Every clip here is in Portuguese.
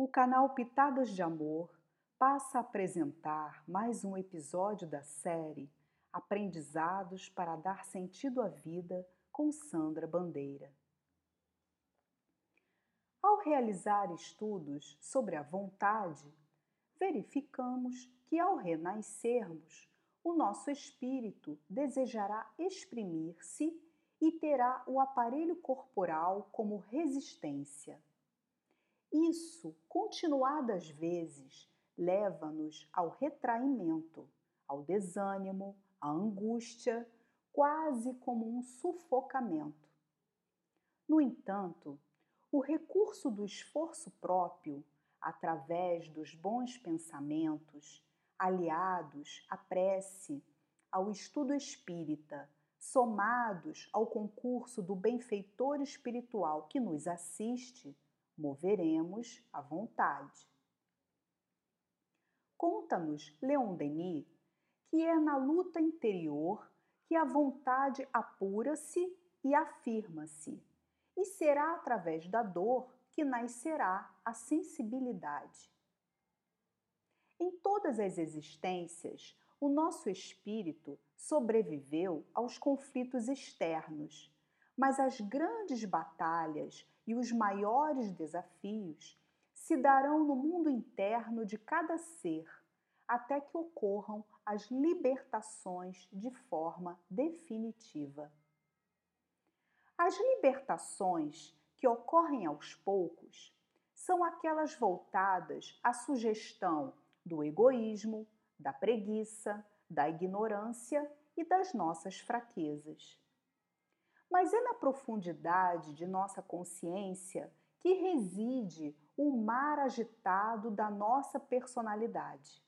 O canal Pitadas de Amor passa a apresentar mais um episódio da série Aprendizados para dar sentido à vida com Sandra Bandeira. Ao realizar estudos sobre a vontade, verificamos que ao renascermos, o nosso espírito desejará exprimir-se e terá o aparelho corporal como resistência. Isso, continuadas vezes, leva-nos ao retraimento, ao desânimo, à angústia, quase como um sufocamento. No entanto, o recurso do esforço próprio, através dos bons pensamentos, aliados à prece, ao estudo espírita, somados ao concurso do benfeitor espiritual que nos assiste, moveremos a vontade. Conta-nos Leon Denis que é na luta interior que a vontade apura-se e afirma-se, e será através da dor que nascerá a sensibilidade. Em todas as existências, o nosso espírito sobreviveu aos conflitos externos, mas as grandes batalhas e os maiores desafios se darão no mundo interno de cada ser, até que ocorram as libertações de forma definitiva. As libertações que ocorrem aos poucos são aquelas voltadas à sugestão do egoísmo, da preguiça, da ignorância e das nossas fraquezas mas é na profundidade de nossa consciência que reside o mar agitado da nossa personalidade.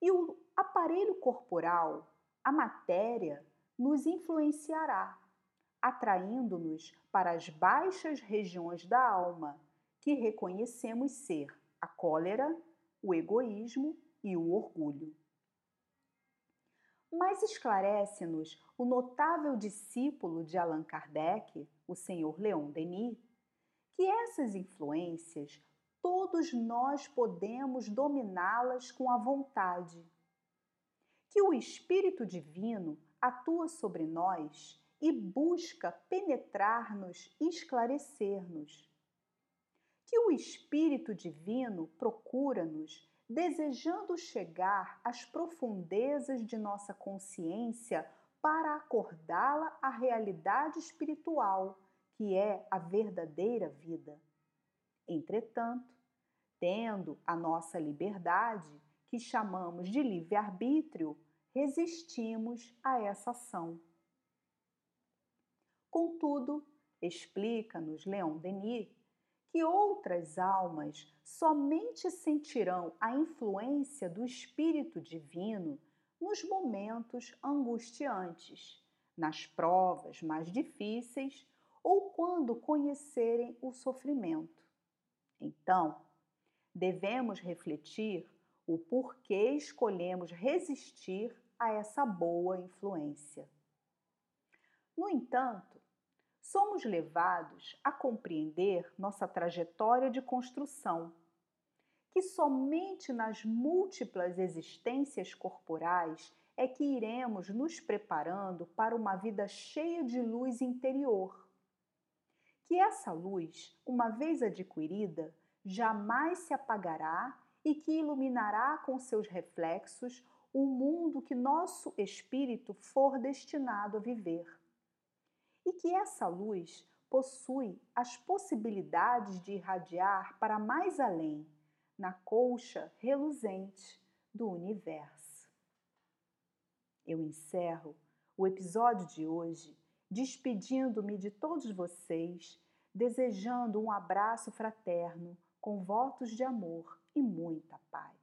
E o aparelho corporal, a matéria, nos influenciará, atraindo-nos para as baixas regiões da alma, que reconhecemos ser a cólera, o egoísmo e o orgulho mas esclarece-nos o notável discípulo de Allan Kardec, o senhor Leon Denis, que essas influências todos nós podemos dominá-las com a vontade. Que o Espírito Divino atua sobre nós e busca penetrar-nos e esclarecer-nos. Que o Espírito Divino procura-nos desejando chegar às profundezas de nossa consciência para acordá-la à realidade espiritual, que é a verdadeira vida. Entretanto, tendo a nossa liberdade, que chamamos de livre-arbítrio, resistimos a essa ação. Contudo, explica-nos Leon Denis que outras almas somente sentirão a influência do Espírito Divino nos momentos angustiantes, nas provas mais difíceis ou quando conhecerem o sofrimento. Então, devemos refletir o porquê escolhemos resistir a essa boa influência. No entanto, somos levados a compreender nossa trajetória de construção, que somente nas múltiplas existências corporais é que iremos nos preparando para uma vida cheia de luz interior. Que essa luz, uma vez adquirida, jamais se apagará e que iluminará com seus reflexos o mundo que nosso espírito for destinado a viver e que essa luz possui as possibilidades de irradiar para mais além, na colcha reluzente do universo. Eu encerro o episódio de hoje despedindo-me de todos vocês, desejando um abraço fraterno com votos de amor e muita paz.